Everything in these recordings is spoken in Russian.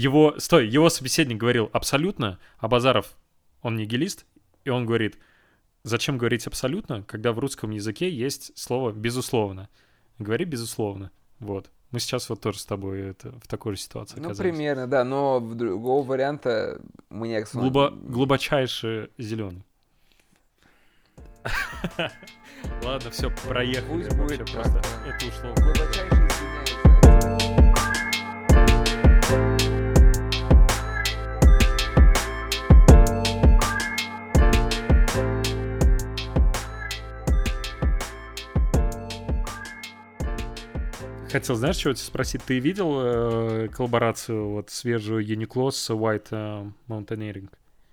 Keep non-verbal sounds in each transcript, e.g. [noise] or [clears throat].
его, стой, его собеседник говорил абсолютно, а Базаров, он нигилист, и он говорит, зачем говорить абсолютно, когда в русском языке есть слово «безусловно». Говори «безусловно». Вот. Мы сейчас вот тоже с тобой это, в такой же ситуации Ну, оказались. примерно, да, но в другого варианта мне... Глубо, глубочайше зеленый. [laughs] Ладно, все, проехали. Пусть будет просто это ушло. Глубочайше Хотел, знаешь, чего тебя спросить? Ты видел э, коллаборацию вот свежую Uniqlo с White э, Mountaineering?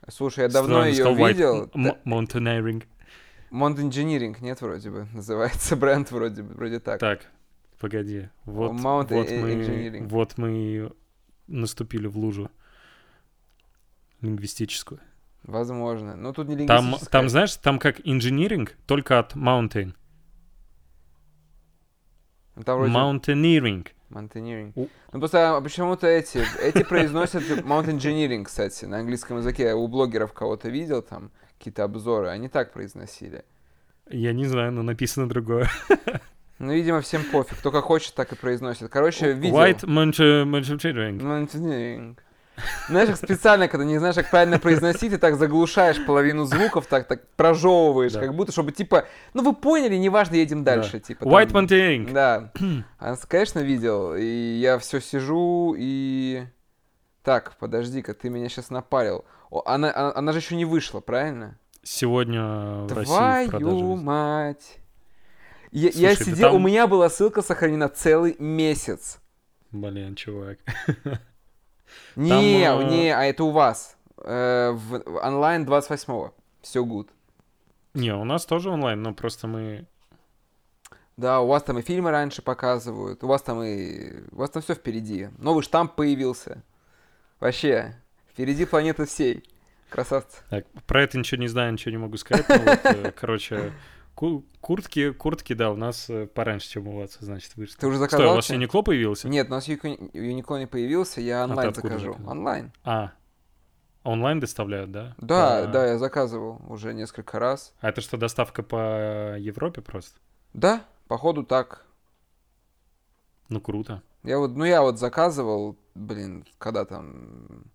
Слушай, я давно Странно ее White видел. М- Mountaineering. Mont Engineering, нет, вроде бы, [laughs] называется бренд вроде бы, вроде так. Так, погоди. Вот, Mount вот, мы, вот мы наступили в лужу лингвистическую. Возможно. Ну, тут не Там, лингвистическая. там, знаешь, там как engineering, только от mountain. Ну, Там вроде Mountaineering. Mountaineering. У- Ну, просто а, почему-то эти, эти произносят [laughs] Mount Engineering, кстати, на английском языке. Я у блогеров кого-то видел там, какие-то обзоры, они так произносили. Я не знаю, но написано другое. [laughs] Ну, видимо, всем пофиг. Кто как хочет, так и произносит. Короче, видел. White Mount- Mountaineering. Mountaineering. Знаешь, как специально, когда не знаешь, как правильно произносить, ты так заглушаешь половину звуков, так, так прожевываешь, Да. как будто, чтобы, типа, ну вы поняли, неважно, едем дальше. Типа, там- White Mountaineering. Да. [clears throat] А, Конечно, видел. И я все сижу и... Так, подожди-ка, ты меня сейчас напарил. О, она, она, она же еще не вышла, правильно? Сегодня в России в Твою мать. Я, я Слушай, да сидел, у там- меня была ссылка сохранена целый месяц. Блин, чувак. [laughs] Не, э, не, а это у вас. Э, в, онлайн 28-го. Все good. Не, у нас тоже онлайн, но просто мы... Да, у вас там и фильмы раньше показывают, у вас там и... У вас там все впереди. Новый штамп появился. Вообще, впереди планеты всей. Красавцы. Так, про это ничего не знаю, ничего не могу сказать. но вот, э, короче, куртки, куртки, да, у нас э, пораньше, чем у вас, значит, вышли. Ты уже Стой, заказал? у вас? Uniqlo появился? Нет, у нас Юни- Uniqlo не появился, я ты онлайн откуда закажу. заказал? Онлайн. А, онлайн доставляют, да? Да, По- да, я заказывал уже несколько раз. А это что, доставка по Европе просто? Да, походу так. Ну, круто. Я вот, ну я вот заказывал, блин, когда там,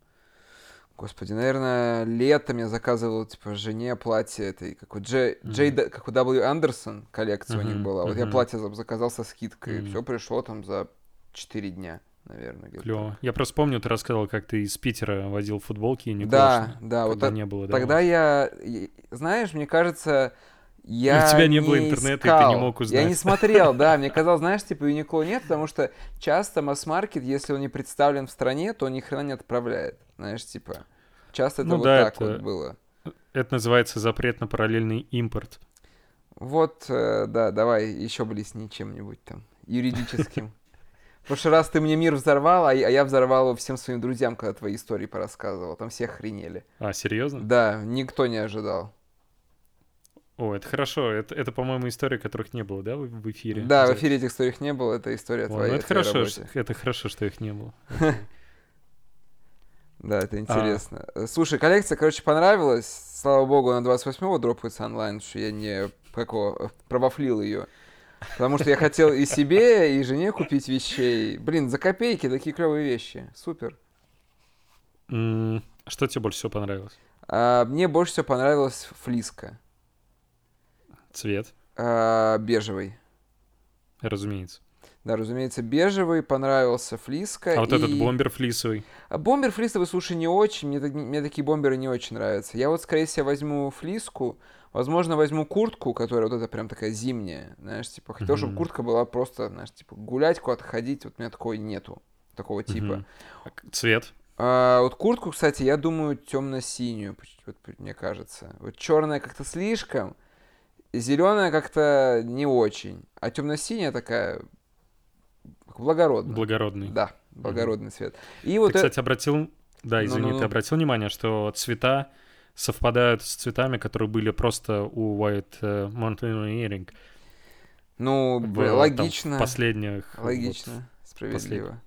господи, наверное, летом я заказывал, типа, жене платье этой, как у Джей, Мгм. Джей, как у W. Андерсон коллекция у них была. Вот я мгм. платье за- заказал со скидкой, Мгм. все пришло там за 4 дня, наверное. Клево. Я просто помню, ты рассказывал, как ты из Питера возил футболки и не Да, да, вот не было. да, Тогда я, знаешь, мне кажется, я тебя не было интернета, и ты не искал. мог Я узнать. не смотрел, да, мне казалось, знаешь, типа Uniqlo нет, потому что часто масс-маркет, если он не представлен в стране, то он ни хрена не отправляет, знаешь, типа. Часто это Ну вот да, так это- вот было. Это называется запрет на параллельный импорт. Вот, э, да, давай еще блесни чем-нибудь там юридическим. В прошлый раз ты мне мир взорвал, а я а я взорвал его всем своим друзьям, когда твои истории порассказывал. Там все охренели. А, серьезно? Да, никто не ожидал. О, это хорошо. Это, это, по-моему, история, которых не было, да, в, в эфире? Да, в эфире этих историй не было, это история О, ну твоя. это хорошо, что, это хорошо, что их не было. [laughs] Да, А. это интересно. Э, Слушай, коллекция, короче, понравилась. Слава богу, на 28-го дропается онлайн, что я не какого, провафлил ее. Потому что я хотел и себе, и жене купить вещей. Блин, за копейки такие клевые вещи. Супер. Что тебе больше всего понравилось? А, мне больше всего понравилась флиска. Цвет, а, бежевый. разумеется. Да, разумеется, бежевый, понравился флиска. А вот и- этот бомбер флисовый. А бомбер флисовый, слушай, не очень. Мне, мне такие бомберы не очень нравятся. Я вот, скорее всего, возьму флиску. Возможно, возьму куртку, которая вот эта прям такая зимняя. Знаешь, типа, хотел, чтобы Мгм. куртка была просто, знаешь, типа, гулять, куда-то ходить. Вот у меня такой нету. Такого типа. К- Цвет. А, вот куртку, кстати, я думаю, темно-синюю, вот, мне кажется. Вот черная как-то слишком, зеленая как-то не очень. А темно-синяя такая благородная. Благородный. Да, благородный цвет. И Ты, вот это... кстати, обратил... Да, извини, Ну-ну-ну. ты обратил внимание, что цвета совпадают с цветами, которые были просто у White э, Mountaineering. Ну, там, логично. в последних... вот. Логично, справедливо.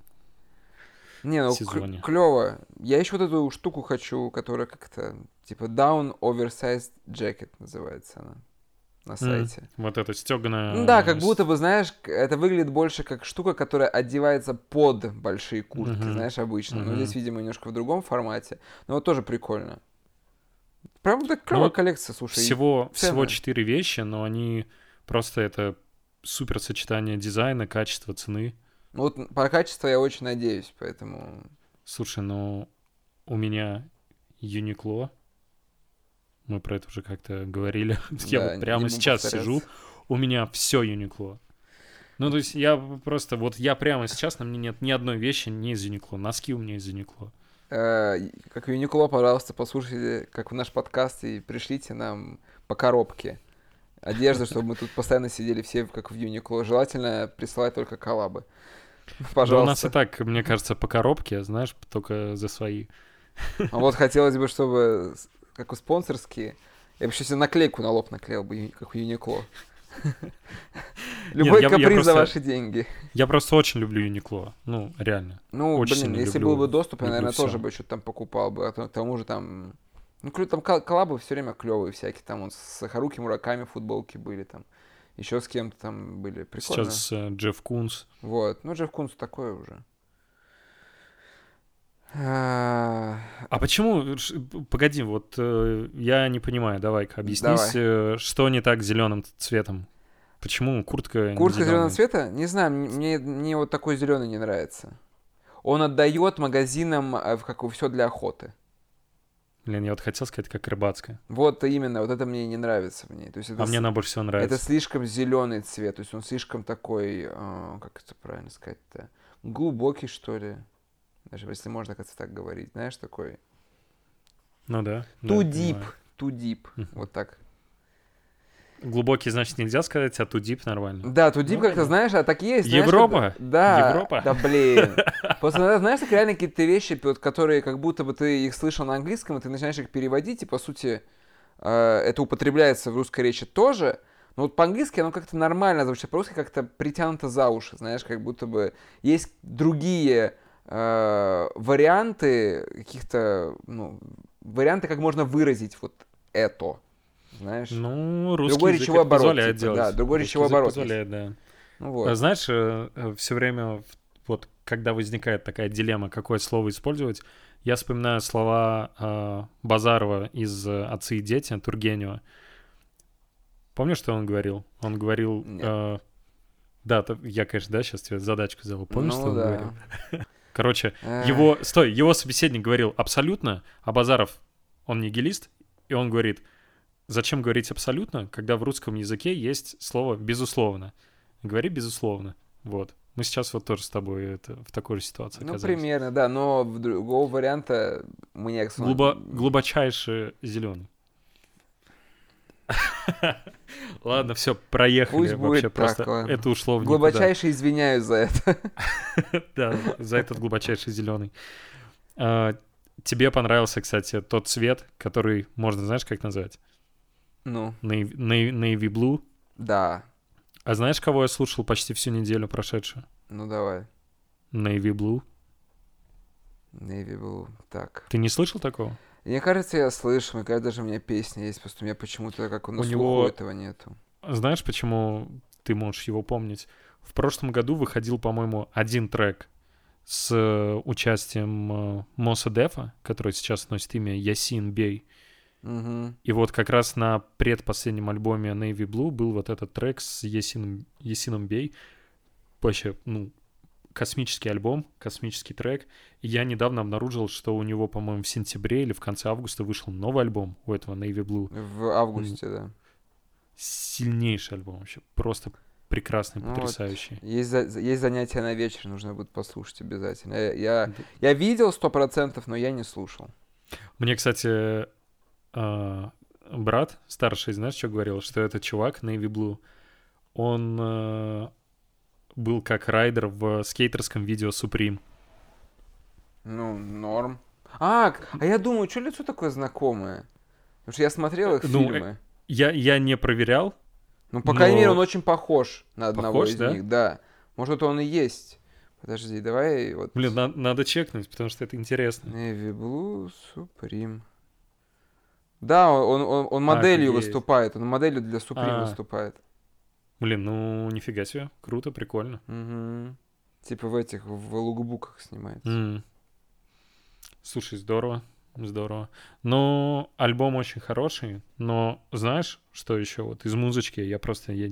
Не, ну сезоне. клево. Я еще вот эту штуку хочу, которая как-то типа Down Oversized Jacket называется она на сайте. Вот это стеганое... Ну да, как будто бы, знаешь, это выглядит больше как штука, которая одевается под большие куртки, Мгм. знаешь, обычно. Но Мгм. здесь, видимо, немножко в другом формате. Но вот тоже прикольно. Прям так клевая вот коллекция, слушай. Всего, всего четыре вещи, но они просто это супер сочетание дизайна, качества, цены. Ну Вот по качеству я очень надеюсь, поэтому... Слушай, ну у меня Юникло. Мы про это уже как-то говорили. [laughs] Я Да, вот прямо сейчас повторяться. сижу, у меня все Юникло. Ну, то есть я просто, вот я прямо сейчас, на мне нет ни одной вещи не из Юникло. Носки у меня из Юникло. Э, как Юникло, пожалуйста, послушайте, как в наш подкаст, и пришлите нам по коробке одежды, [laughs] чтобы мы тут постоянно сидели все как в Юникло. Желательно присылать только коллабы. Да у нас и Пожалуйста. так, мне кажется, по коробке, знаешь, только за свои. А вот хотелось бы, чтобы, как у спонсорские, я бы еще себе наклейку на лоб наклеил бы, как у Юникло. [laughs] Любой я- я каприз за просто- ваши деньги. Я просто очень люблю Юникло. Ну, реально. Ну, Очень блин, если люблю- был бы доступ, я, наверное, тоже всё. бы что-то там покупал бы. А то- к тому же там... Ну, там кол- коллабы все время клевые всякие. Там вот с Харуки Мураками футболки были там. Еще с кем-то там были. Прикольно. Сейчас э, Джефф Кунс. Вот. Ну, Джефф Кунс такое уже. А, А почему? Погоди, вот э, я не понимаю, давай-ка объяснись, Давай. э, что не так с зеленым цветом? Почему куртка не Куртка зеленого цвета? Не знаю, мне, мне вот такой зеленый не нравится. Он отдает магазинам э, в как все для охоты. Блин, я вот хотел сказать, как рыбацкая. Вот именно, вот это мне не нравится в ней. То есть это А мне с- она больше всего нравится. Это слишком зеленый цвет, то есть он слишком такой, э, как это правильно сказать-то, глубокий, что ли. Даже если можно как-то так говорить, знаешь, такой Ну да. да, too deep, понимаю. too deep, вот так. Глубокий, значит, нельзя сказать, а too deep нормально. Да, too deep Ну, как-то, знаешь, а так есть. знаешь, Европа? когда- Да, Европа? да, блин. [laughs] Просто иногда, знаешь, так реально какие-то вещи, вот, которые как будто бы ты их слышал на английском, и ты начинаешь их переводить, и, по сути, э, это употребляется в русской речи тоже, но вот по-английски оно как-то нормально звучит, по-русски как-то притянуто за уши, знаешь, как будто бы есть другие э, варианты каких-то, ну, варианты, как можно выразить вот это, знаешь. Ну, русский Другой язык речевой это оборот, позволяет типа, делать. да, другой Русский речевой оборот позволяет, да. Ну вот. А Знаешь, все время, вот когда возникает такая дилемма, какое слово использовать, я вспоминаю слова э, Базарова из э, «Отцы и дети» Тургенева. Помнишь, что он говорил? Он говорил... Нет. э, да, я, конечно, да, сейчас тебе задачку сделал. Помнишь, Ну что он да. говорил? [laughs] Короче, его... Стой, его собеседник говорил абсолютно, а Базаров, он нигилист, и он говорит, зачем говорить абсолютно, когда в русском языке есть слово «безусловно». Говори «безусловно». Вот. Мы сейчас вот тоже с тобой это, в такой же ситуации Ну, оказались. примерно, да, но в другого варианта мне... Глубо... Глубочайше зеленый. [laughs] Ладно, все, проехали. Пусть Вообще будет просто так, ладно. это ушло в никуда. Глубочайше извиняюсь за это. [laughs] Да, за этот глубочайший зеленый. А, тебе понравился, кстати, тот цвет, который можно, знаешь, как назвать? Ну, Navy Blue. да. А знаешь, кого я слушал почти всю неделю прошедшую? Ну, давай. Navy Blue. Navy Blue. Так. Ты не слышал такого? Мне кажется, я слышу, мне кажется, даже у меня песня есть, просто у меня почему-то как на У него- этого нету. Знаешь, почему ты можешь его помнить? В прошлом году выходил, по-моему, один трек с э, участием э, Моса Дефа, который сейчас носит имя Ясин Бей. Мгм. И вот как раз на предпоследнем альбоме Navy Blue был вот этот трек с Ясином, Ясином Бей. Вообще, ну, космический альбом, космический трек. И я недавно обнаружил, что у него, по-моему, в сентябре или в конце августа вышел новый альбом у этого Navy Blue. В августе, да. Сильнейший альбом вообще. Просто прекрасный, Ну вот. потрясающий. Есть, за- есть занятия на вечер, нужно будет послушать обязательно. Я, я, Да. я видел сто процентов, но я не слушал. Мне, кстати, а, брат старший, знаешь, что говорил? Что этот чувак, Navy Blue, он а, был как райдер в скейтерском видео Supreme. Ну, норм. А, а я думаю, что лицо такое знакомое? Потому что я смотрел их Ну, э, фильмы. Я, я не проверял. Ну, по крайней мере, но- он очень похож на одного Похож, из да? них, да. Может, он и есть. Подожди, давай вот... Блин, на- надо чекнуть, потому что это интересно. Navy Blue Supreme. Да, он, он, он моделью Офигеть. выступает, он моделью для Supreme А. выступает. Блин, ну нифига себе, круто, прикольно. Мгм. Типа в этих, в лукбуках снимается. М. Слушай, здорово, здорово. Ну, альбом очень хороший, но знаешь, что еще вот из музычки я просто я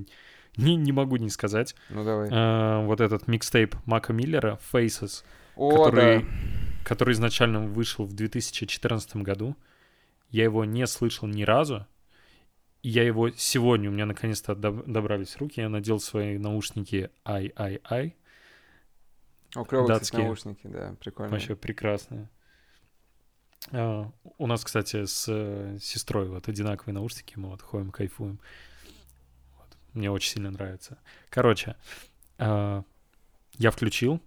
не, не могу не сказать. Ну давай. Э, вот этот микстейп Мака Миллера Faces, О, который, да. который изначально вышел в 2014 году. Я его не слышал ни разу. Я его сегодня, у меня наконец-то доб- добрались руки, я надел свои наушники i-i-i. О, кстати, датские. наушники, да, прикольно. Вообще прекрасные. А, У нас, кстати, с э, сестрой вот одинаковые наушники, мы вот ходим, кайфуем. Вот. Мне очень сильно нравится. Короче, а, я включил,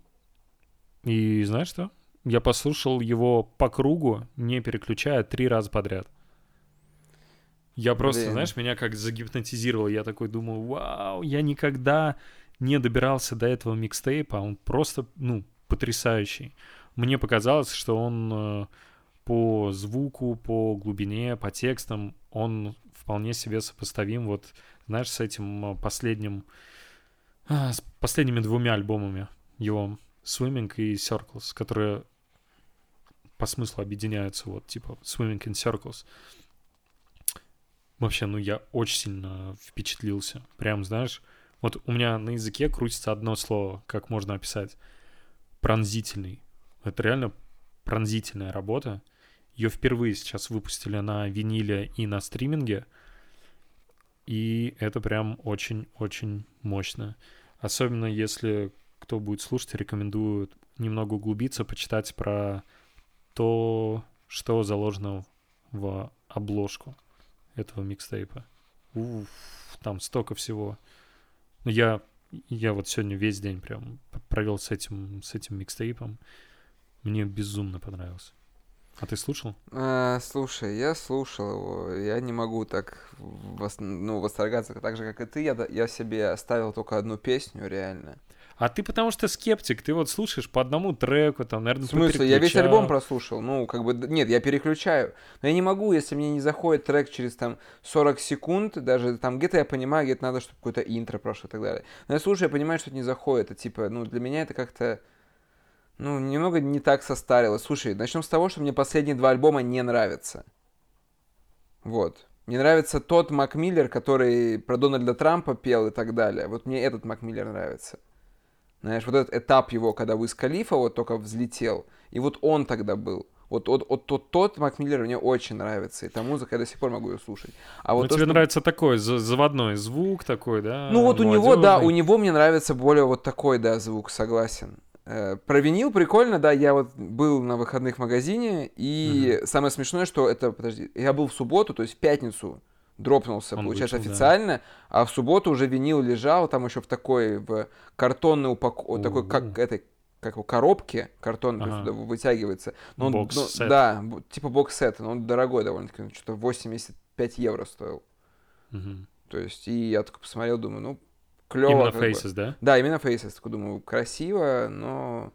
и знаешь что? Я послушал его по кругу, не переключая, три раза подряд. Я просто, Блин. знаешь, меня как загипнотизировал. Я такой думаю, вау, я никогда не добирался до этого микстейпа, он просто, ну, потрясающий. Мне показалось, что он э, по звуку, по глубине, по текстам, он вполне себе сопоставим вот, знаешь, с этим э, последним, а, с последними двумя альбомами его, Swimming и Circles, которые по смыслу объединяются, вот, типа Swimming in Circles. Вообще, ну, я очень сильно впечатлился. Прям, знаешь, вот у меня на языке крутится одно слово, как можно описать. Пронзительный. Это реально пронзительная работа. Ее впервые сейчас выпустили на виниле и на стриминге. И это прям очень-очень мощно. Особенно если кто будет слушать, рекомендую немного углубиться, почитать про то, что заложено в обложку этого микстейпа. Уф, там столько всего. Ну, я, я вот сегодня весь день прям провел с этим, с этим микстейпом. Мне безумно понравился. А ты слушал? А, слушай, я слушал его, я не могу так вос- ну, восторгаться так же, как и ты. Я, я себе оставил только одну песню, реально. А ты потому что скептик, ты вот слушаешь по одному треку, там, наверное, В смысле, я весь альбом прослушал. Ну, как бы, нет, я переключаю. Но я не могу, если мне не заходит трек через там 40 секунд, даже там где-то я понимаю, где-то надо, чтобы какое-то интро прошло и так далее. Но я слушаю, я понимаю, что это не заходит. Это типа, ну, для меня это как-то, ну, немного не так состарилось. Слушай, начнем с того, что мне последние два альбома не нравятся. Вот. Мне нравится тот Мак Миллер, который про Дональда Трампа пел и так далее. Вот мне этот Мак Миллер нравится. Знаешь, вот этот этап его, когда Уиз Калифа вот только взлетел, и вот он тогда был. Вот, вот, вот тот, тот Мак Миллер мне очень нравится, и та музыка, я до сих пор могу ее слушать. А вот Ну, то, тебе что- нравится такой за- заводной звук такой, да? Ну вот у него, да, у него мне нравится более вот такой, да, звук, согласен. Э, Про винил прикольно, да, я вот был на выходных в магазине, и самое смешное, что это, подожди, я был в субботу, то есть в пятницу дропнулся, Он получается, вышел, да. официально, а в субботу уже винил лежал, там еще в такой, в картонной упаковке, такой, как этой, как его, коробке, картон Ага. вытягивается. Но он, ну, да, типа бокс-сет, но он дорогой довольно-таки, он что-то 85 евро стоил. Мгм. То есть, и я только посмотрел, думаю, ну, клево. Именно как бы. Faces, да? Да, именно Faces. Такой думаю, красиво, но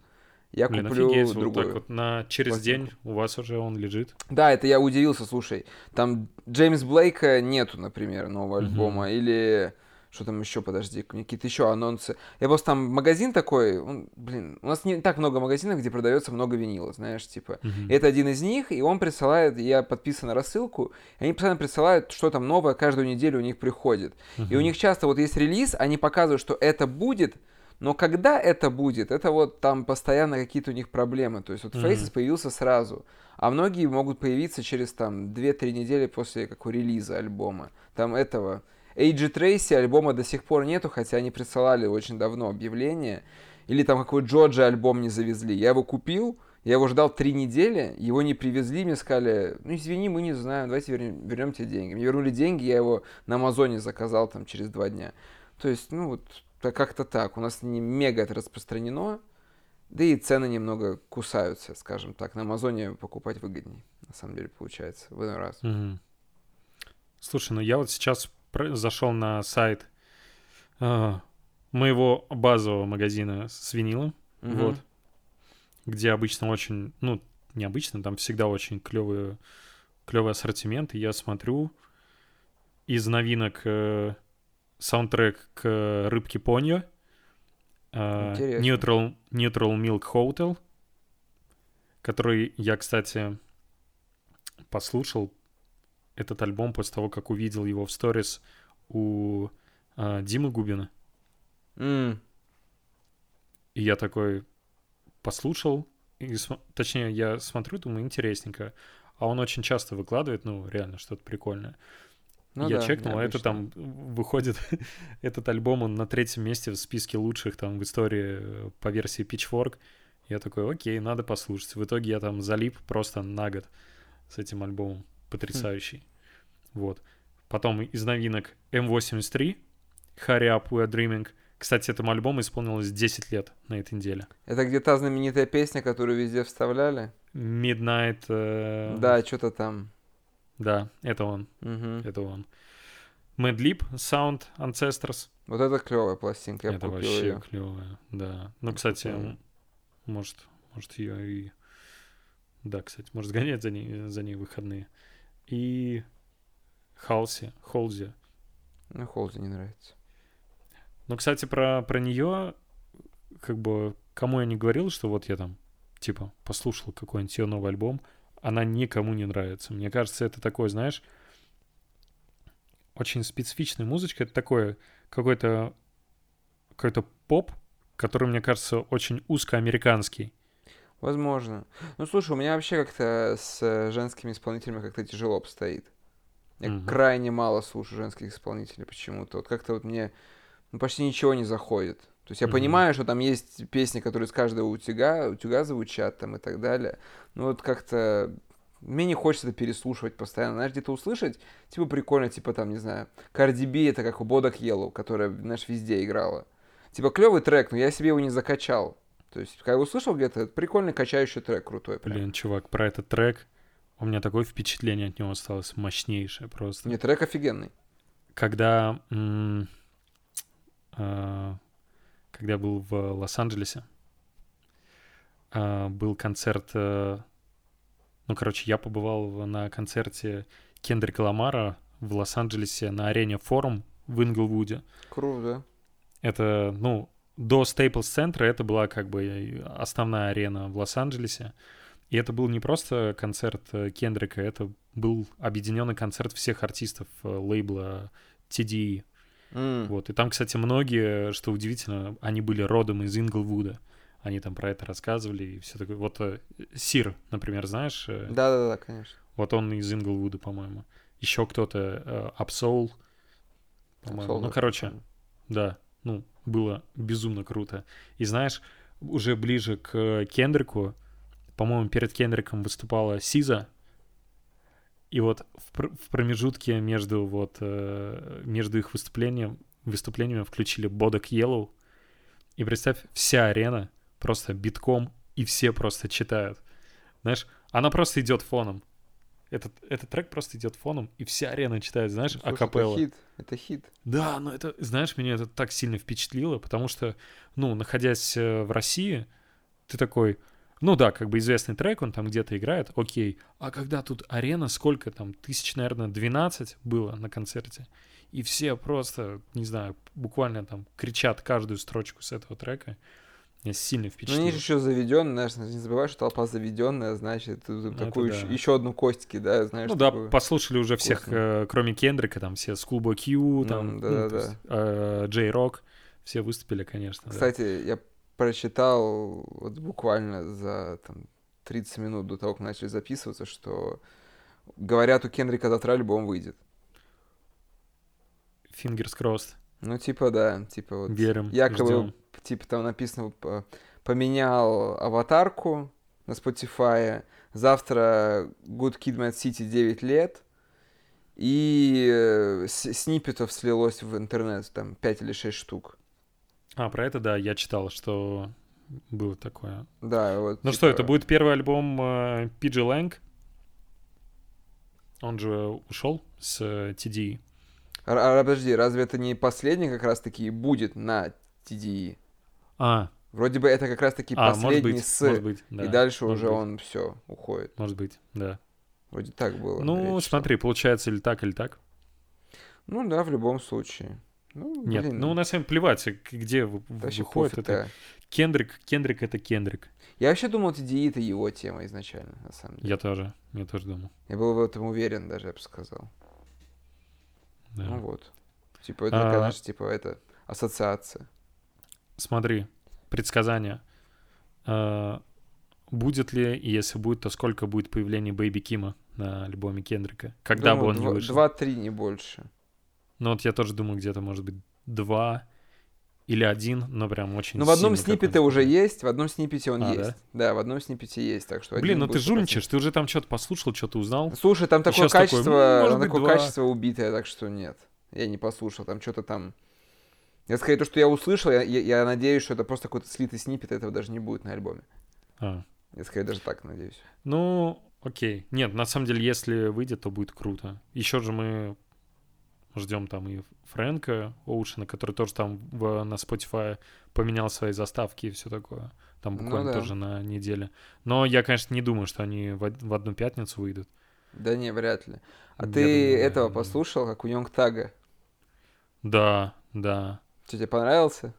я Блин, куплю офигеть, вот другую. так вот на через пластинку. день у вас уже он лежит. Да, это я удивился, слушай. Там Джеймс Блейка нету, например, нового Мгм. альбома. Или что там еще, подожди, какие-то еще анонсы. Я просто там магазин такой, он, блин, у нас не так много магазинов, где продается много винила, знаешь, типа. Мгм. Это один из них, и он присылает, я подписан на рассылку, и они постоянно присылают, что там новое каждую неделю у них приходит. И у них часто вот есть релиз, они показывают, что это будет, но когда это будет, это вот там постоянно какие-то у них проблемы. То есть вот. Faces появился сразу, а многие могут появиться через там 2-3 недели после какого релиза альбома. Там этого... Эйджи Трейси альбома до сих пор нету, хотя они присылали очень давно объявление. Или там какой Джорджи альбом не завезли. Я его купил, я его ждал три недели, его не привезли, мне сказали, ну извини, мы не знаем, давайте вернем, вернем тебе деньги. Мне вернули деньги, я его на Амазоне заказал там через два дня. То есть, ну вот, как-то так. У нас не мега это распространено, да и цены немного кусаются, скажем так. На Амазоне покупать выгоднее, на самом деле, получается, в иной раз. Мгм. Слушай, ну я вот сейчас зашел на сайт а, моего базового магазина с винилом, Мгм. вот, где обычно очень, ну, необычно, там всегда очень клевый, клевый ассортимент, и я смотрю из новинок э, саундтрек к «Рыбке Поньо», э, Интересно. Neutral, Neutral Milk Hotel, который я, кстати, послушал этот альбом после того, как увидел его в сторис у э, Димы Губина. М, И я такой послушал, и точнее, я смотрю, думаю, интересненько. А он очень часто выкладывает, ну, реально, что-то прикольное. Ну я да, чекнул, а это там выходит, [laughs] этот альбом, он на третьем месте в списке лучших там в истории э, по версии Pitchfork. Я такой, окей, надо послушать. В итоге я там залип просто на год с этим альбомом. Потрясающий. Вот. Потом из новинок M83, Hurry Up, We're Dreaming. Кстати, этому альбому исполнилось 10 лет на этой неделе. Это где та знаменитая песня, которую везде вставляли? Midnight... э, Да, что-то там. Да, это он, Мгм. это он. Lib, Sound Ancestors. Вот это клевая пластинка, я это купил вообще ее. клевая, да. Ну, кстати, м, может, может ее и... Да, кстати, может сгонять за ней, за ней выходные. И Халси, Холзи. Ну, Холзи не нравится. Ну, кстати, про, про нее, как бы, кому я не говорил, что вот я там, типа, послушал какой-нибудь ее новый альбом, она никому не нравится. Мне кажется, это такое, знаешь, очень специфичная музычка. Это такое, какой-то какой-то поп, который, мне кажется, очень узкоамериканский. Возможно. Ну, слушай, у меня вообще как-то с э, женскими исполнителями как-то тяжело обстоит. Я Мгм. крайне мало слушаю женских исполнителей почему-то. Вот как-то вот мне ну, почти ничего не заходит. То есть я Мгм. понимаю, что там есть песни, которые из каждого утюга, утюга звучат там и так далее. Но вот как-то мне не хочется это переслушивать постоянно. Знаешь, где-то услышать, типа прикольно, типа там, не знаю, Cardi B это как у Бодок Yellow, которая, знаешь, везде играла. Типа клевый трек, но я себе его не закачал. То есть, когда услышал где-то, это прикольный качающий трек, крутой. Прям. Блин, чувак, про этот трек у меня такое впечатление от него осталось мощнейшее просто. Не, трек офигенный. когда, м, а, когда был в Лос-Анджелесе, а, был концерт, э, ну, короче, я побывал на концерте Кендрика Ламара в Лос-Анджелесе на арене Форум в Инглвуде. Круто. Это, ну, до Стейплс центра это была как бы основная арена в Лос-Анджелесе. И это был не просто концерт э, Кендрика, это был объединенный концерт всех артистов э, лейбла TDE. М, Вот. И там, кстати, многие, что удивительно, они были родом из Инглвуда. Они там про это рассказывали и все такое. Вот э, Сир, например, знаешь? э, Да-да-да, конечно. Вот он из Инглвуда, по-моему. Еще кто-то, э, Апсоул, по-моему. Ну, короче, да, ну, было безумно круто. И знаешь, уже ближе к Кендрику, по-моему, перед Кендриком выступала Сиза, и вот в, пр- в промежутке между вот э, между их выступлением выступлениями включили Бодок Yellow, и представь, вся арена просто битком, и все просто читают. Знаешь, она просто идет фоном. Этот, этот трек просто идет фоном, и вся арена читает, знаешь, Слушай, акапелла. Это хит. Это хит. Да, но это, знаешь, меня это так сильно впечатлило, потому что, ну, находясь э, в России, ты такой, ну да, как бы известный трек, он там где-то играет, окей. А когда тут арена, сколько там, тысяч, наверное, 12 было на концерте, и все просто, не знаю, буквально там кричат каждую строчку с этого трека, меня сильно Ну, впечатлило. они же еще заведенные, знаешь, не забывай, что толпа заведенная, значит, Ну, такую еще, да. еще одну кость кидают, знаешь. Ну да, послушали уже всех, вкусно. э, кроме Кендрика, там все Schoolboy Q, там, Ну, ну, да-да-да. то есть, э, Джей Рок, все выступили, конечно. да. Кстати, я прочитал вот буквально за там, 30 минут до того, как начали записываться, что говорят, у Кендрика завтра альбом выйдет. Fingers crossed. Ну, типа, да, типа вот. Верим, Якобы, ждем. типа, там написано, поменял аватарку на Spotify. Завтра Good Kid, Mad City 9 лет. И э, с- сниппетов слилось в интернет, там 5 или 6 штук. А, про это, да, я читал, что было такое. Да, вот. Ну что, типа, это будет первый альбом э, PG Lang. Он же ушел с э, TDE. Р- а, подожди, разве это не последний как раз-таки будет на TDE? А, Вроде бы это как раз-таки А, может последний быть, с, может быть, да. и дальше может уже быть, он все уходит. Может быть, да. Вроде так было. Ну, речь смотри, получается или так, или так. Ну да, в любом случае. Ну, Нет, блин, ну на самом деле плевать, где вообще выходит это. да. Кендрик, Кендрик это Кендрик. Я вообще думал, это его тема изначально, на самом деле. Я тоже, я тоже думал. Я был в этом уверен даже, я бы сказал. да. Ну вот. Типа, это А. знаешь, типа, это ассоциация. Смотри, предсказание. А, будет ли, и если будет, то сколько будет появление Бэйби Кима на альбоме Кендрика? Когда бы Думаю, он не два- вышел? Два-три, не больше. Ну вот я тоже думаю, где-то может быть два или один, но прям очень Ну, в одном сниппете уже есть, в одном сниппете он А, есть. Да? в одном сниппете есть, так что Блин, ну ты жульничаешь, ты уже там что-то послушал, что-то узнал. Слушай, там такое качество, «М, может там быть, такое два». качество убитое, так что нет. Я не послушал, там что-то там... Я сказать, то, что я услышал, я, я- я надеюсь, что это просто какой-то слитый сниппет, этого даже не будет на альбоме. А. Я скорее даже так надеюсь. Ну, окей. Нет, на самом деле, если выйдет, то будет круто. Еще же мы ждем там и Фрэнка Оушена, который тоже там в- на Spotify поменял свои заставки и все такое. Там Ну буквально да. тоже на неделе. Но я, конечно, не думаю, что они в, в одну пятницу выйдут. Да не, вряд ли. А Я ты думаю, этого да. послушал, как у Йонг Тага? Да, да. Что, тебе понравился?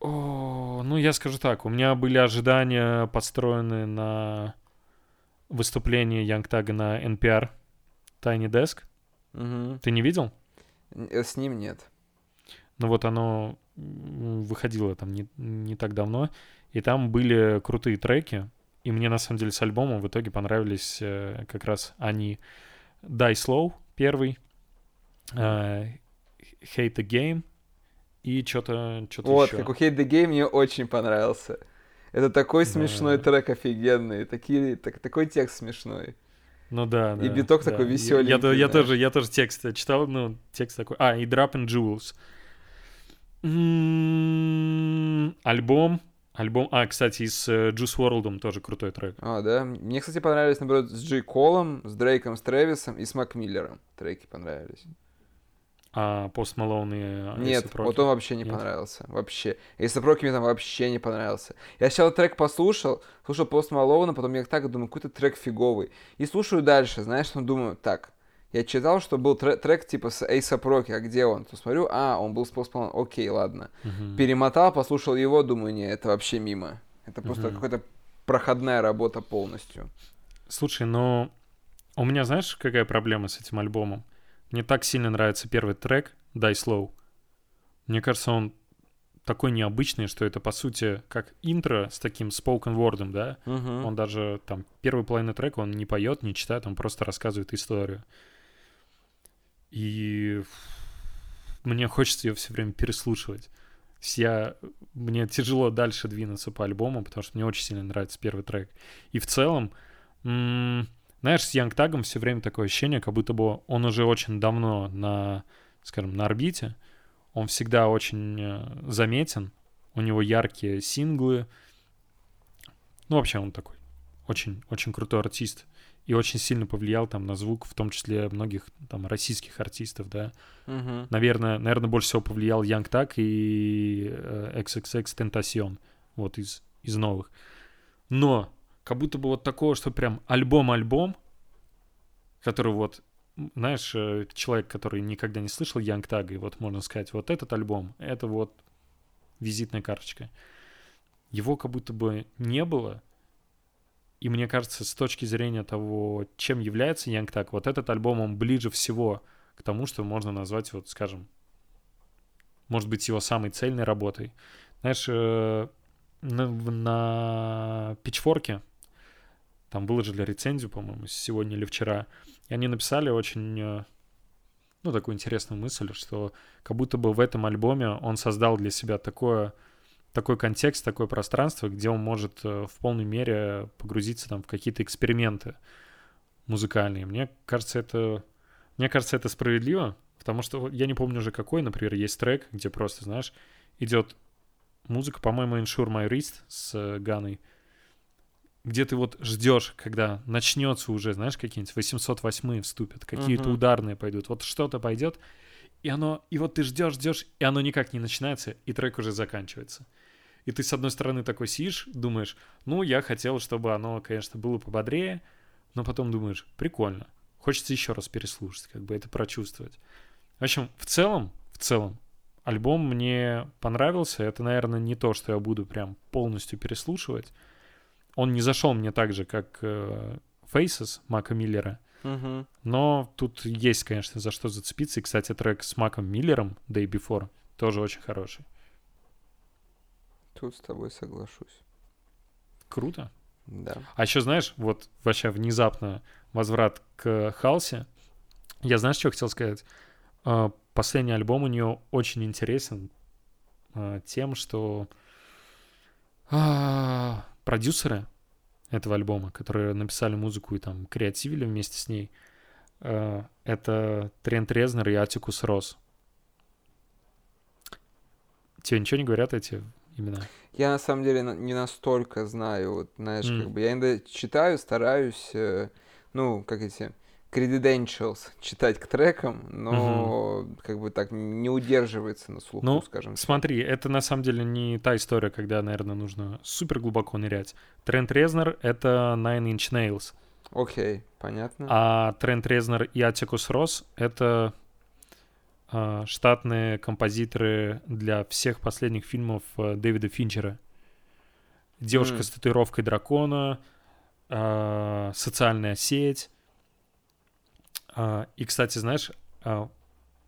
О, ну, я скажу так, у меня были ожидания построены на выступление Янгтага на NPR Tiny Desk. Мгм. Ты не видел? Э, С ним нет. Ну вот оно выходило там не, не так давно, и там были крутые треки, и мне на самом деле с альбомом в итоге понравились э, как раз они Die Slow первый, э, Hate the Game и что-то что Вот, еще. как у Hate the Game мне очень понравился. Это такой Да. смешной трек офигенный, такие, так- такой текст смешной. Ну да, да. И биток да. такой Я- Я, я, знаешь. тоже, я тоже текст читал, ну, текст такой. А, и Drop and Jewels. М, Альбом. Альбом. А, кстати, и с э, Juice WRLD тоже крутой трек. А, да? Мне, кстати, понравились, наоборот, с Джей Колом, с Дрейком, с Трэвисом и с Мак Миллером. Треки понравились. А Пост Малон и A$AP Нет, вот он вообще не Нет? понравился. Вообще. Если Проки мне там вообще не понравился. Я сначала трек послушал, слушал Пост Малоуна, потом я так думаю, какой-то трек фиговый. И слушаю дальше, знаешь, ну думаю, так, я читал, что был тре- трек типа с Эйса Проки, а где он? То смотрю, а, он был с Малоуном, окей, ладно. Мгм. Перемотал, послушал его, думаю, не, это вообще мимо. Это просто Мгм. какая-то проходная работа полностью. Слушай, ну, у меня, знаешь, какая проблема с этим альбомом? Мне так сильно нравится первый трек Die Slow. Мне кажется, он такой необычный, что это, по сути, как интро с таким spoken word'ом, да? Он даже там первую половину трека он не поет, не читает, он просто рассказывает историю. И мне хочется ее все время переслушивать. Я, мне тяжело дальше двинуться по альбому, потому что мне очень сильно нравится первый трек. И в целом, м, знаешь, с Янг Тагом все время такое ощущение, как будто бы он уже очень давно на, скажем, на орбите. Он всегда очень э, заметен. У него яркие синглы. Ну, вообще он такой очень, очень крутой артист. И очень сильно повлиял там на звук, в том числе многих там российских артистов, да. Мгм. Наверное, наверное, больше всего повлиял Young Tag и э, XXX Tentacion, вот из, из новых. Но как будто бы вот такого, что прям альбом-альбом, который вот, знаешь, э, человек, который никогда не слышал Young Tag, и вот можно сказать, вот этот альбом, это вот визитная карточка. Его как будто бы не было, и мне кажется, с точки зрения того, чем является Young Tag, вот этот альбом, он ближе всего к тому, что можно назвать, вот, скажем, может быть, его самой цельной работой. Знаешь, э, на, на Пичфорке там выложили рецензию, по-моему, сегодня или вчера, и они написали очень, э, ну, такую интересную мысль, что как будто бы в этом альбоме он создал для себя такое, такой контекст, такое пространство, где он может э, в полной мере погрузиться там в какие-то эксперименты музыкальные. Мне кажется, это мне кажется, это справедливо, потому что я не помню уже какой, например, есть трек, где просто, знаешь, идет музыка, по-моему, Insure My Wrist с э, Ганой, где ты вот ждешь, когда начнется уже, знаешь, какие-нибудь 808 вступят, какие-то Мгм. ударные пойдут, вот что-то пойдет, и оно, и вот ты ждешь, ждешь, и оно никак не начинается, и трек уже заканчивается. И ты, с одной стороны, такой сидишь, думаешь, ну, я хотел, чтобы оно, конечно, было пободрее, но потом думаешь, прикольно. Хочется еще раз переслушать, как бы это прочувствовать. В общем, в целом, в целом, альбом мне понравился. Это, наверное, не то, что я буду прям полностью переслушивать. Он не зашел мне так же, как э, Faces Мака Миллера. Но тут есть, конечно, за что зацепиться. И, кстати, трек с Маком Миллером Day Before тоже очень хороший. Тут с тобой соглашусь. Круто. Да. А еще, знаешь, вот вообще внезапно возврат к Халсе. Я знаешь, что хотел сказать? А, Последний альбом у нее очень интересен а, тем, что а, продюсеры этого альбома, которые написали музыку и там креативили вместе с ней, а, это Трент Резнер и Атикус Рос. Тебе ничего не говорят эти имена? Я на самом деле не настолько знаю, вот, знаешь, М. как бы я иногда читаю, стараюсь, э, ну, как эти credentials читать к трекам, но как бы так не удерживается на слуху, Ну, скажем так. Смотри, это на самом деле не та история, когда, наверное, нужно супер глубоко нырять. Трент Резнер — это Nine Inch Nails, Окей, понятно. а Трент Резнер и Атикус Росс — это а, штатные композиторы для всех последних фильмов э, Дэвида Финчера. «Девушка М. с татуировкой дракона», а, «Социальная сеть». А, И, кстати, знаешь, а,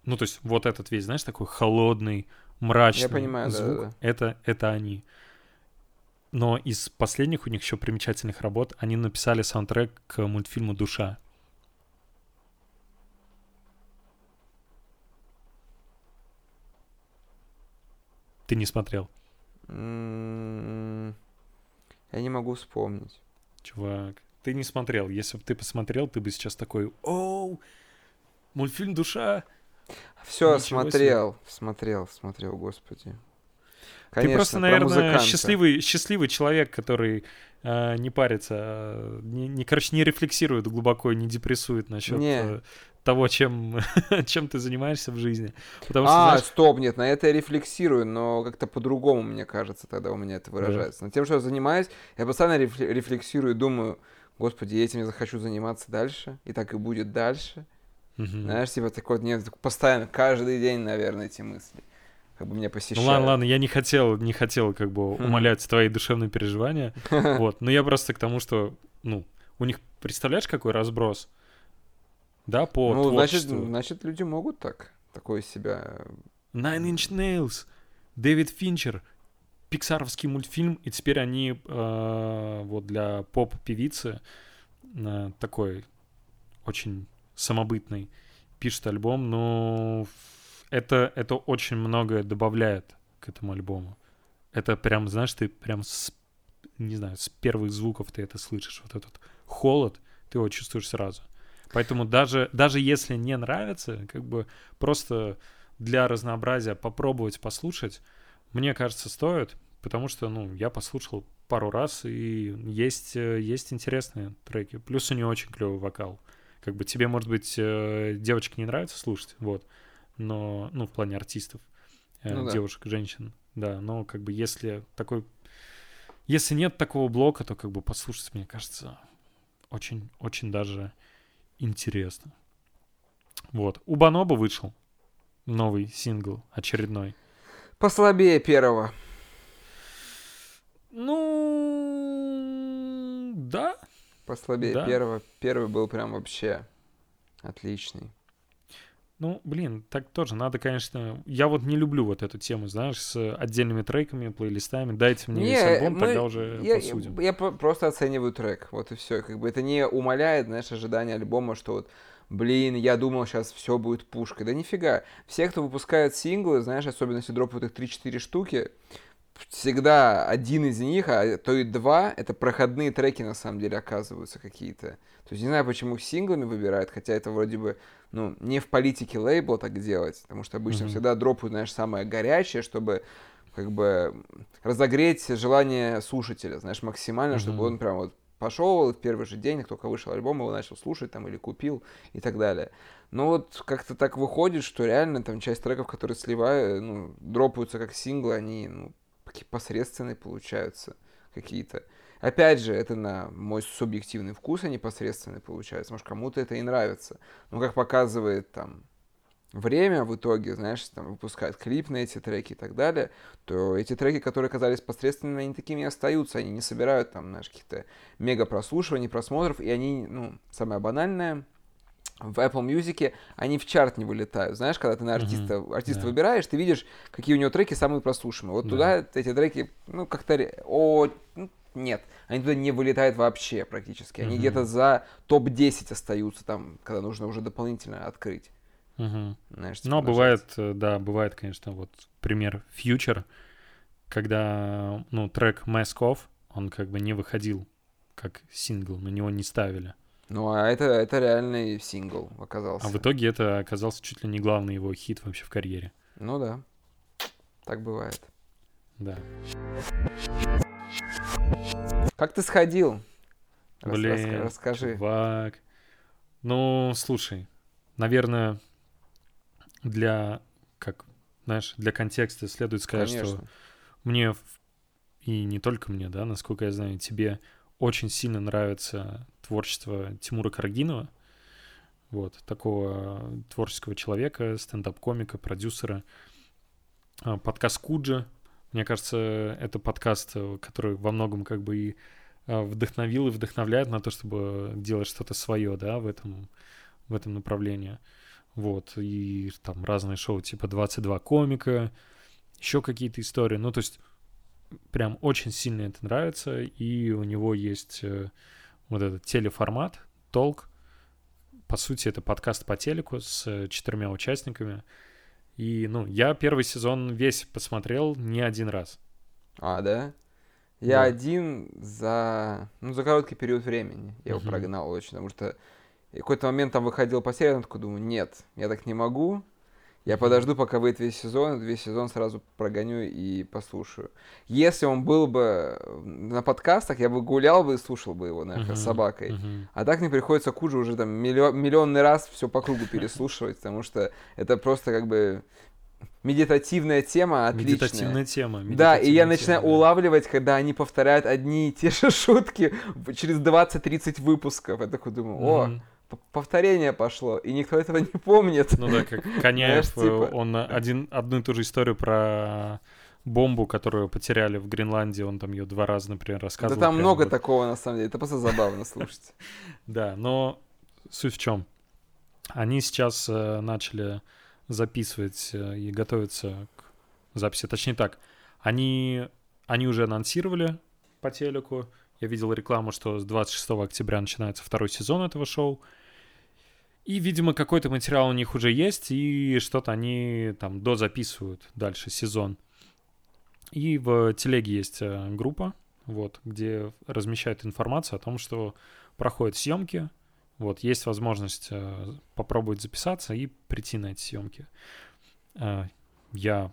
ну, то есть вот этот весь, знаешь, такой холодный, мрачный понимаю, звук, да-да-да. это, это они. Но из последних у них еще примечательных работ они написали саундтрек к мультфильму «Душа». Ты не смотрел, М, Я не могу вспомнить. чувак. Ты не смотрел. Если бы ты посмотрел, ты бы сейчас такой, оу, мультфильм «Душа». Все, Ничего себе. смотрел, смотрел, смотрел, господи. Конечно, Ты просто, про наверное, музыканта. счастливый, счастливый человек, который э, не парится, не, не, короче, не рефлексирует глубоко, не депрессует насчет Не. э, того, чем, [laughs] чем ты занимаешься в жизни. Потому что, А, знаешь, стоп, нет, на это я рефлексирую, но как-то по-другому, мне кажется, тогда у меня это выражается. Но тем, что я занимаюсь, я постоянно рефле- рефлексирую думаю, господи, я этим я захочу заниматься дальше, и так и будет дальше. мгм. Знаешь, типа такой, нет, постоянно, каждый день, наверное, эти мысли как бы меня Ну посещают. ладно, ладно, я не хотел, не хотел как бы Хм. умалять твои душевные переживания, [laughs] вот, но я просто к тому, что, ну, у них, представляешь, какой разброс, да, по ну, значит, творчеству. значит, люди могут так, такое себя... Nine Inch Nails, Дэвид Финчер, пиксаровский мультфильм, и теперь они э, вот для поп-певицы э, такой очень самобытный пишут альбом, но это, это очень многое добавляет к этому альбому. Это прям, знаешь, ты прям с, не знаю, с первых звуков ты это слышишь. Вот этот холод, ты его чувствуешь сразу. Поэтому даже, даже если не нравится, как бы просто для разнообразия попробовать послушать, мне кажется, стоит, потому что, ну, я послушал пару раз, и есть, э, есть интересные треки. Плюс у нее очень клевый вокал. Как бы тебе, может быть, э, девочки не нравится слушать, вот, но, ну, в плане артистов, э, Ну да. девушек, женщин, да, но как бы если такой, если нет такого блока, то как бы послушать, мне кажется, очень, очень даже интересно. Вот. У Баноба вышел новый сингл очередной. Послабее первого. Ну, да. Послабее Да. первого. Первый был прям вообще отличный. Ну, блин, так тоже надо, конечно... Я вот не люблю вот эту тему, знаешь, с отдельными треками, плейлистами. Дайте мне весь альбом, мы- тогда уже я, посудим. я по- просто оцениваю трек, вот и все. Как бы это не умаляет, знаешь, ожидания альбома, что вот, блин, я думал, сейчас все будет пушкой. Да нифига. Все, кто выпускает синглы, знаешь, особенно если дропают их 3-4 штуки, всегда один из них, а то и два, это проходные треки на самом деле оказываются какие-то. То есть не знаю, почему их синглами выбирают, хотя это вроде бы, ну, не в политике лейбла так делать, потому что обычно Мгм. всегда дропают, знаешь, самое горячее, чтобы как бы разогреть желание слушателя, знаешь, максимально, чтобы Мгм. он прям вот пошел в первый же день, как только вышел альбом, его начал слушать там или купил и так далее. Но вот как-то так выходит, что реально там часть треков, которые сливают, ну, дропаются как синглы, они, ну, посредственные получаются какие-то. Опять же, это на мой субъективный вкус они посредственные получаются. Может, кому-то это и нравится. Но как показывает там время в итоге, знаешь, там выпускают клип на эти треки и так далее, то эти треки, которые казались посредственными, они такими и остаются, они не собирают там, знаешь, каких-то мега прослушиваний, просмотров, и они, ну, самое банальное, в Apple Music они в чарт не вылетают. Знаешь, когда ты на артиста, uh-huh, артиста да. выбираешь, ты видишь, какие у него треки самые прослушиваемые. Вот да. туда эти треки, ну, как-то... О, ну, нет, они туда не вылетают вообще практически. Они uh-huh. где-то за топ-10 остаются там, когда нужно уже дополнительно открыть. Угу. Знаешь, типа Но бывает, э, да, бывает, конечно, вот пример Future, когда, ну, трек Mask Off, он как бы не выходил как сингл, на него не ставили. Ну, а это, это реальный сингл оказался. А в итоге это оказался чуть ли не главный его хит вообще в карьере. Ну да, так бывает. Да. Как ты сходил? Блин, расскажи. Чувак. Ну, слушай, наверное, для, как, знаешь, для контекста следует сказать, Конечно. что мне, и не только мне, да, насколько я знаю, тебе очень сильно нравится творчество Тимура Карагинова, вот, такого творческого человека, стендап-комика, продюсера. А, подкаст Куджа, мне кажется, это подкаст, который во многом как бы и а, вдохновил и вдохновляет на то, чтобы делать что-то свое, да, в этом, в этом направлении. Вот, и там разные шоу, типа 22 комика, еще какие-то истории. Ну, то есть, прям очень сильно это нравится, и у него есть э, вот этот телеформат, толк. По сути, это подкаст по телеку с четырьмя участниками. И, ну, я первый сезон весь посмотрел не один раз. А, да? Я да. один за, ну, за короткий период времени. Я uh-huh. его прогнал очень, потому что и какой-то момент там выходил по серии, я такой думаю, нет, я так не могу. Я подожду, пока выйдет весь сезон, весь сезон сразу прогоню и послушаю. Если он был бы на подкастах, я бы гулял бы и слушал бы его, наверное, uh-huh, с собакой. Uh-huh. А так мне приходится Куджи уже там миллион, миллионный раз все по кругу переслушивать, потому что это просто как бы медитативная тема отличная. Медитативная тема. Медитативная да, и я тема, начинаю да. улавливать, когда они повторяют одни и те же шутки через 20-30 выпусков. Я такой думаю, о, mm-hmm повторение пошло, и никто этого не помнит. Ну да, как [laughs] Коняев, Знаешь, типа... он один, одну и ту же историю про бомбу, которую потеряли в Гренландии, он там ее два раза, например, рассказывал. Да там много вот. такого, на самом деле, это просто забавно [laughs] слушать. Да, но суть в чем? Они сейчас э, начали записывать э, и готовиться к записи. Точнее так, они, они уже анонсировали по телеку. Я видел рекламу, что с 26 октября начинается второй сезон этого шоу. И, видимо, какой-то материал у них уже есть, и что-то они там дозаписывают дальше сезон. И в телеге есть э, группа, вот, где размещают информацию о том, что проходят съемки, вот, есть возможность э, попробовать записаться и прийти на эти съемки. Э, я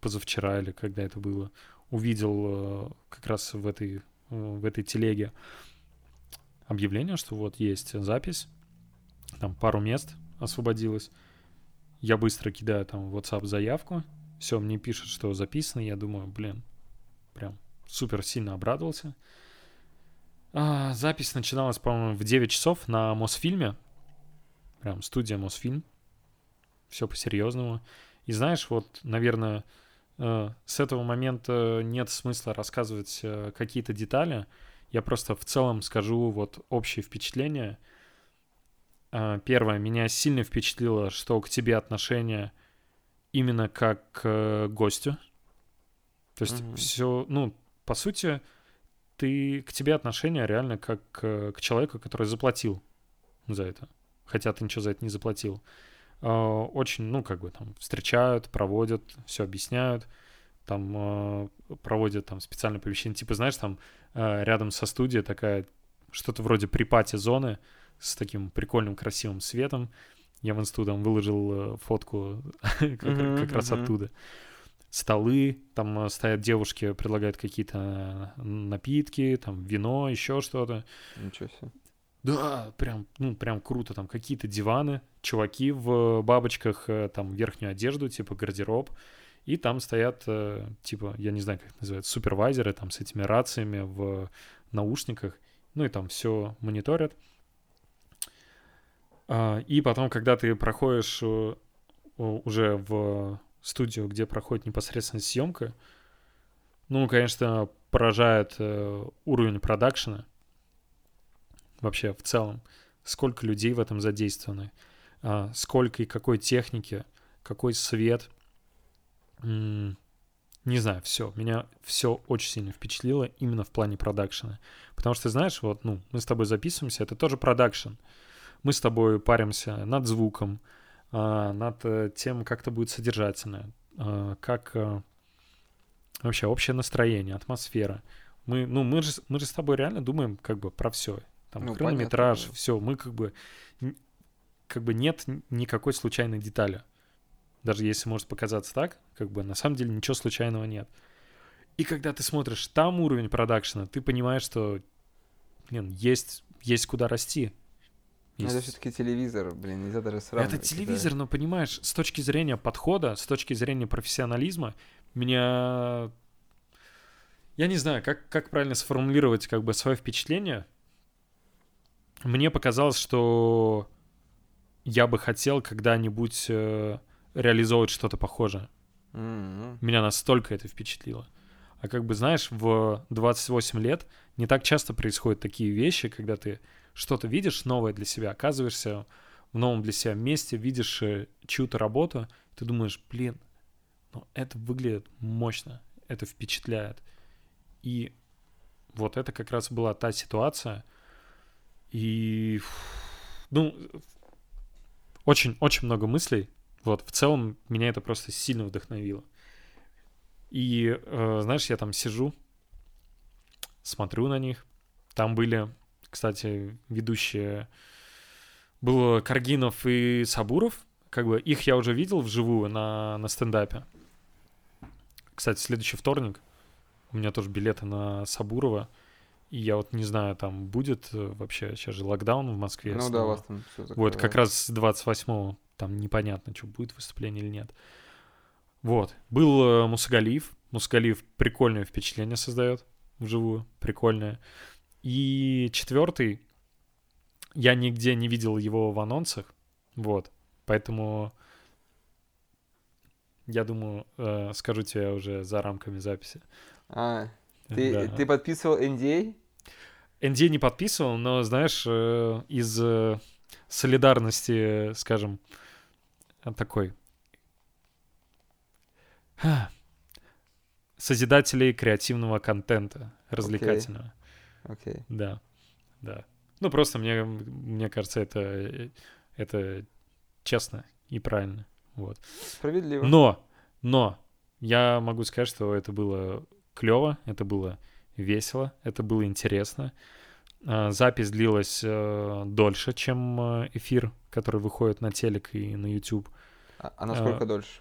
позавчера или когда это было, увидел как раз в этой, в этой телеге объявление, что вот есть запись, там пару мест освободилось. Я быстро кидаю там в WhatsApp заявку. Все, мне пишут, что записано. Я думаю, блин, прям супер сильно обрадовался. А, запись начиналась, по-моему, в 9 часов на Мосфильме. Прям студия Мосфильм. Все по-серьезному. И знаешь, вот, наверное, э, с этого момента нет смысла рассказывать э, какие-то детали. Я просто в целом скажу вот общее впечатление — первое, меня сильно впечатлило, что к тебе отношение именно как к гостю. То есть mm-hmm. все, ну, по сути, ты к тебе отношение реально как к, к человеку, который заплатил за это. Хотя ты ничего за это не заплатил. А, очень, ну, как бы там встречают, проводят, все объясняют там э, проводят там специальное помещение, типа, знаешь, там э, рядом со студией такая что-то вроде припати зоны, с таким прикольным красивым светом. Я в инсту там выложил э, фотку [laughs] как, раз оттуда. Столы, там э, стоят девушки, предлагают какие-то э, напитки, там вино, еще что-то. Ничего себе. Да, прям, ну, прям круто. Там какие-то диваны, чуваки в бабочках, там верхнюю одежду, типа гардероб. И там стоят, типа, я не знаю, как это называется, супервайзеры там с этими рациями в наушниках. Ну и там все мониторят. А, и потом, когда ты проходишь э, уже в студию, где проходит непосредственно съемка, ну, конечно, поражает э, уровень продакшена вообще в целом. Сколько людей в этом задействованы, а, сколько и какой техники, какой свет. Не знаю, все. Меня все очень сильно впечатлило именно в плане продакшена. Потому что, знаешь, вот, ну, мы с тобой записываемся, это тоже продакшн. Мы с тобой паримся над звуком, а, над э, тем, как это будет содержательно, а, как а, вообще общее настроение, атмосфера. Мы, ну, мы же, мы же с тобой реально думаем как бы про все. Там Ну, хронометраж, понятно, все. Мы как бы как бы нет никакой случайной детали. Даже если может показаться так, как бы на самом деле ничего случайного нет. И когда ты смотришь там уровень продакшена, ты понимаешь, что, блин, есть, есть куда расти. Ну, Это Есть- все-таки телевизор, блин, нельзя даже сравнивать. это телевизор, но понимаешь, с точки зрения подхода, с точки зрения профессионализма, меня... Я не знаю, как, как правильно сформулировать как бы свое впечатление. Мне показалось, что я бы хотел когда-нибудь э, реализовывать что-то похожее. М-м. Меня настолько это впечатлило. А как бы, знаешь, в 28 лет не так часто происходят такие вещи, когда ты что-то видишь новое для себя, оказываешься в новом для себя месте, видишь э, чью-то работу, ты думаешь, блин, ну это выглядит мощно, это впечатляет. И вот это как раз была та ситуация. И, ну, очень-очень много мыслей. Вот, в целом меня это просто сильно вдохновило. И, э, знаешь, я там сижу, смотрю на них. Там были, кстати, ведущие... Было Каргинов и Сабуров. Как бы их я уже видел вживую на, на стендапе. Кстати, следующий вторник у меня тоже билеты на Сабурова. И я вот не знаю, там будет э, вообще, сейчас же локдаун в Москве. Ну да, снова. у вас там все Вот, как раз с 28-го там непонятно, что будет выступление или нет. Вот. Был э, Мусагалиев. Мусагалиев прикольное впечатление создает вживую. Прикольное. И четвертый, я нигде не видел его в анонсах. Вот. Поэтому я думаю, э, скажу тебе уже за рамками записи. А, ты, Да. ты подписывал NDA? NDA не подписывал, но, знаешь, э, из э, солидарности, скажем, такой созидателей креативного контента, развлекательного. Окей. Да, да. Ну, просто мне, мне кажется, это, это честно и правильно. Вот. Справедливо. Но, но, я могу сказать, что это было клево, это было весело, это было интересно. А, Запись длилась э, дольше, чем э, эфир, который выходит на телек и на YouTube. А, а насколько а, дольше?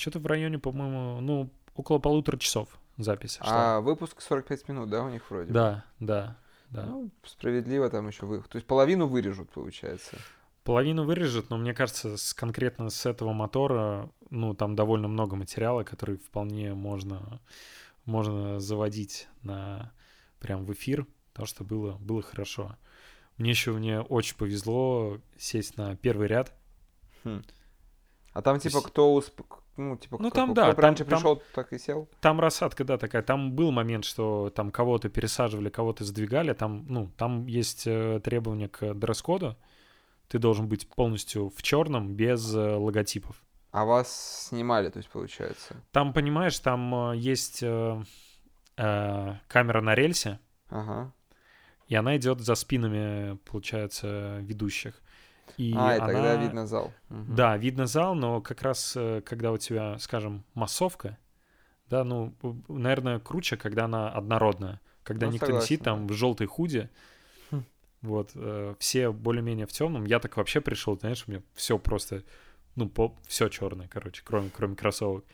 Что-то в районе, по-моему, ну, около полутора часов запись шла. А выпуск 45 минут, да, у них вроде? Да, да, да. Ну, справедливо там еще вы... То есть половину вырежут, получается. Половину вырежет, но мне кажется, с, конкретно с этого мотора, ну, там довольно много материала, который вполне можно, можно заводить на прям в эфир, потому что было, было хорошо. Мне еще мне очень повезло сесть на первый ряд. Хм. А там То типа есть- кто усп... ну типа Ну, там, да, там- раньше там- пришел, так и сел. Там рассадка, да, такая. Там был момент, что там кого-то пересаживали, кого-то сдвигали. Там, ну, там есть э, требования к дресс-коду. Ты должен быть полностью в черном, без э, логотипов. А вас снимали, то есть получается. Там, понимаешь, там э, есть э, э, камера на рельсе, Ага. и она идет за спинами, получается, ведущих. И а, и тогда она- видно зал. Да, видно зал, но как раз э, когда у тебя, скажем, массовка, да, ну, наверное, круче, когда она однородная. Когда Ну, никто не сидит согласен, там в желтой худе. Хм. Вот, э, все более-менее в темном. Я так вообще пришел, знаешь, у меня все просто, ну, по, все черное, короче, кроме, кроме кроссовок.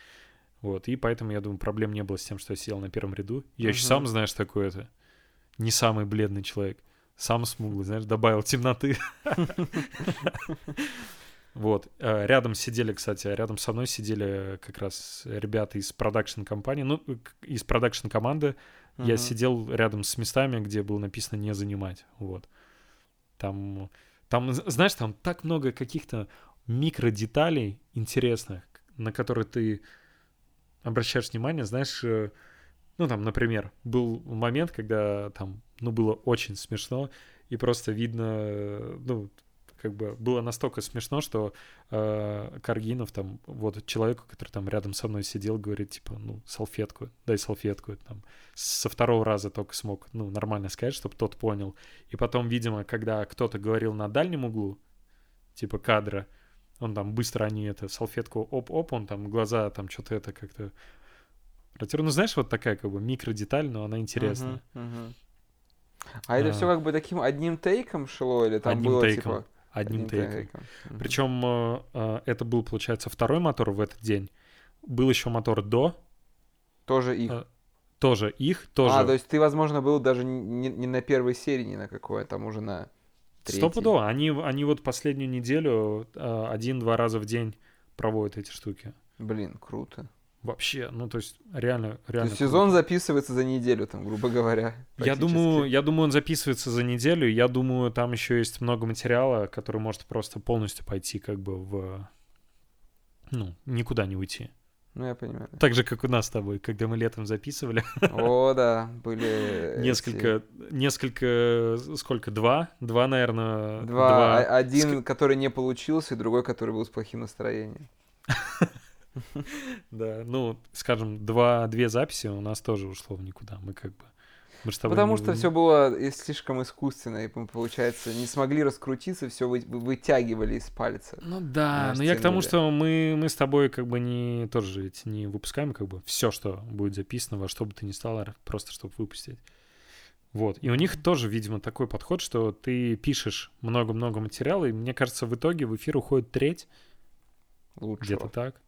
Вот, и поэтому, я думаю, проблем не было с тем, что я сидел на первом ряду. Я еще Мгм. сам, знаешь, такой это, не самый бледный человек. Сам смуглый, знаешь, добавил темноты. Вот. Э, Рядом сидели, кстати, рядом со мной сидели как раз ребята из продакшн-компании, ну, к- из продакшн-команды. Я сидел рядом с местами, где было написано «не занимать». Вот. Там, там, знаешь, там так много каких-то микродеталей интересных, на которые ты обращаешь внимание, знаешь, э, ну, там, например, был момент, когда там, ну, было очень смешно, и просто видно, ну, как бы было настолько смешно, что э, Каргинов там, вот человеку, который там рядом со мной сидел, говорит, типа, ну, салфетку, дай салфетку, там, со второго раза только смог, ну, нормально сказать, чтобы тот понял. И потом, видимо, когда кто-то говорил на дальнем углу, типа кадра, он там быстро они это салфетку оп-оп, он там глаза там что-то это как-то протер. Ну, знаешь, вот такая как бы микродеталь, но она интересная. Мгм, мгм. А это А. все как бы таким одним тейком шло, или там Одним было тейком. типа Одним тейком. Мгм. Причем э, э, это был, получается, второй мотор в этот день. Был еще мотор до, Тоже их. А, тоже их, тоже. А, то есть ты, возможно, был даже не, не на первой серии, ни на какой, а там уже на третьей. Стопудово. Они, они вот последнюю неделю э, один-два раза в день проводят эти штуки. Блин, круто. Вообще, ну то есть реально, То реально. есть круто. сезон записывается за неделю, там, грубо говоря. Я думаю, я думаю, он записывается за неделю. Я думаю, там еще есть много материала, который может просто полностью пойти как бы в... Ну, никуда не уйти. Ну, я понимаю. Так же, как у нас с тобой, когда мы летом записывали. О, [laughs] да, были... эти Несколько, несколько, сколько, два? Два, наверное. Два. А- Один, который не получился, и другой, который был с плохим настроением. [laughs] [laughs] Да, ну, скажем, два, две записи у нас тоже ушло в никуда. Мы как бы... Потому что все было э, слишком искусственно, и мы, получается, не смогли раскрутиться, все вытягивали из пальца. Ну да, Нас но я к тому, что мы, мы с тобой как бы не тоже ведь не выпускаем как бы все, что будет записано, во что бы ты ни стало, просто чтобы выпустить. Вот. И у них тоже, видимо, такой подход, что ты пишешь много-много материала, и мне кажется, в итоге в эфир уходит треть, Лучше. где-то так.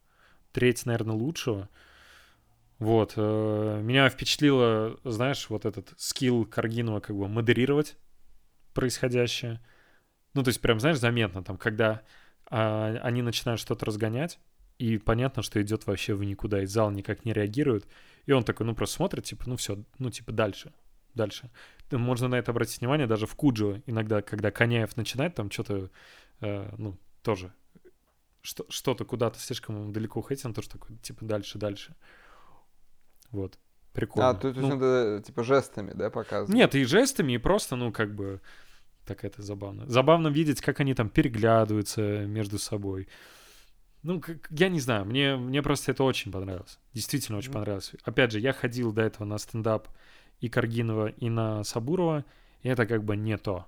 Треть, наверное, лучшего. Вот. э, Меня впечатлило, знаешь, вот этот скилл Каргинова как бы модерировать происходящее. Ну, то есть прям, знаешь, заметно там, когда а, они начинают что-то разгонять, и понятно, что идет вообще в никуда, и зал никак не реагирует. И он такой, ну, просто смотрит, типа, ну, все, ну, типа, дальше, дальше. Можно на это обратить внимание даже в Куджо, иногда, когда Коняев начинает там что-то, э, ну, тоже что-то куда-то слишком далеко уходить, он тоже такой, типа, дальше, дальше. Вот. Прикольно. А, есть Ну, надо, типа, жестами, да, показывать? нет, и жестами, и просто, ну, как бы, так это забавно. Забавно видеть, как они там переглядываются между собой. Ну, как, я не знаю, мне, мне просто это очень понравилось. Действительно очень Мгм. понравилось. Опять же, я ходил до этого на стендап и Каргинова, и на Сабурова, и это как бы не то.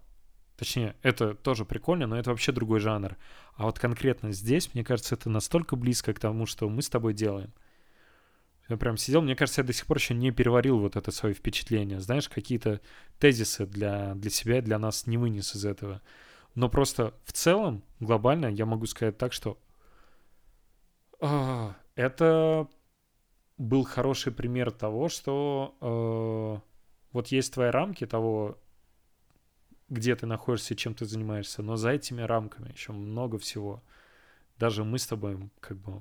Точнее, это тоже прикольно, но это вообще другой жанр. А вот конкретно здесь, мне кажется, это настолько близко к тому, что мы с тобой делаем. Я прям сидел, мне кажется, я до сих пор еще не переварил вот это свое впечатление. Знаешь, какие-то тезисы для, для себя и для нас не вынес из этого. Но просто в целом, глобально, я могу сказать так, что а, это был хороший пример того, что э, вот есть твои рамки того, где ты находишься чем ты занимаешься, но за этими рамками еще много всего. Даже мы с тобой как бы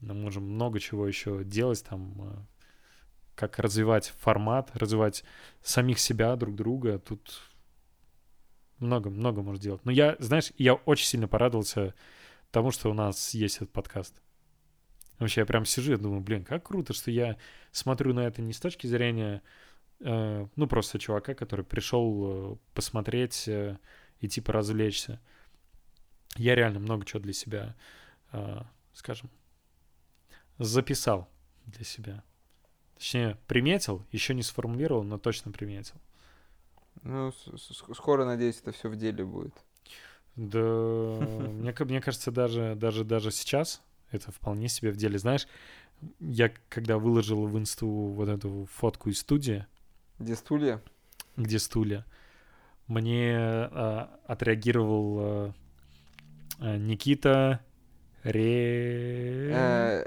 можем много чего еще делать там, э, как развивать формат, развивать самих себя, друг друга. Тут много-много можно делать. Но я, знаешь, я очень сильно порадовался тому, что у нас есть этот подкаст. Вообще, я прям сижу и думаю, блин, как круто, что я смотрю на это не с точки зрения, ну, просто чувака, который пришел э, посмотреть э, и типа развлечься. Я реально много чего для себя, э, скажем, записал для себя. Точнее, приметил, еще не сформулировал, но точно приметил. Ну, скоро, надеюсь, это все в деле будет. Да, [laughs] мне, мне кажется, даже, даже, даже сейчас это вполне себе в деле. Знаешь, я когда выложил в инсту вот эту фотку из студии, Где стулья? где стулья, мне а, отреагировал а, Никита Ре... Э,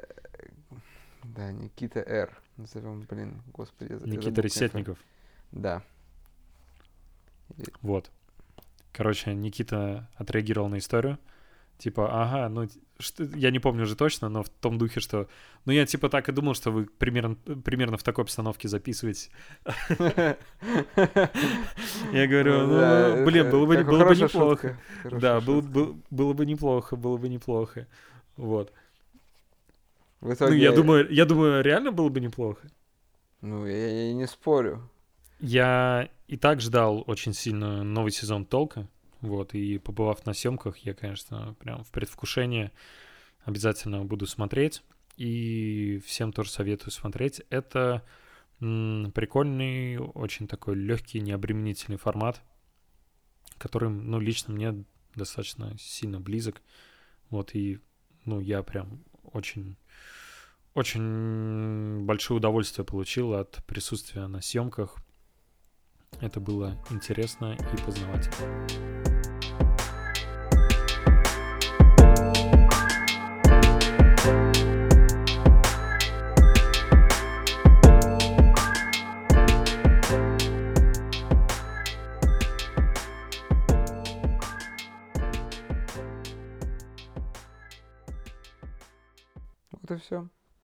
Да, Никита Р. Назовем, блин, господи. Никита Ресетников. Да. Вот. Короче, Никита отреагировал на историю. Типа, ага, ну, что, я не помню уже точно, но в том духе, что... Ну, я типа так и думал, что вы примерно, примерно в такой обстановке записываете. Я говорю, ну, блин, было бы неплохо. Да, было бы неплохо, было бы неплохо. Вот. Ну, я думаю, я думаю, реально было бы неплохо. Ну, я, я не спорю. Я и так ждал очень сильно новый сезон Толка. Вот, и побывав на съемках, я, конечно, прям в предвкушении обязательно буду смотреть. И всем тоже советую смотреть. Это прикольный, очень такой легкий, необременительный формат, который, ну, лично мне достаточно сильно близок. Вот, и, ну, я прям очень очень большое удовольствие получил от присутствия на съемках. Это было интересно и познавательно. И все.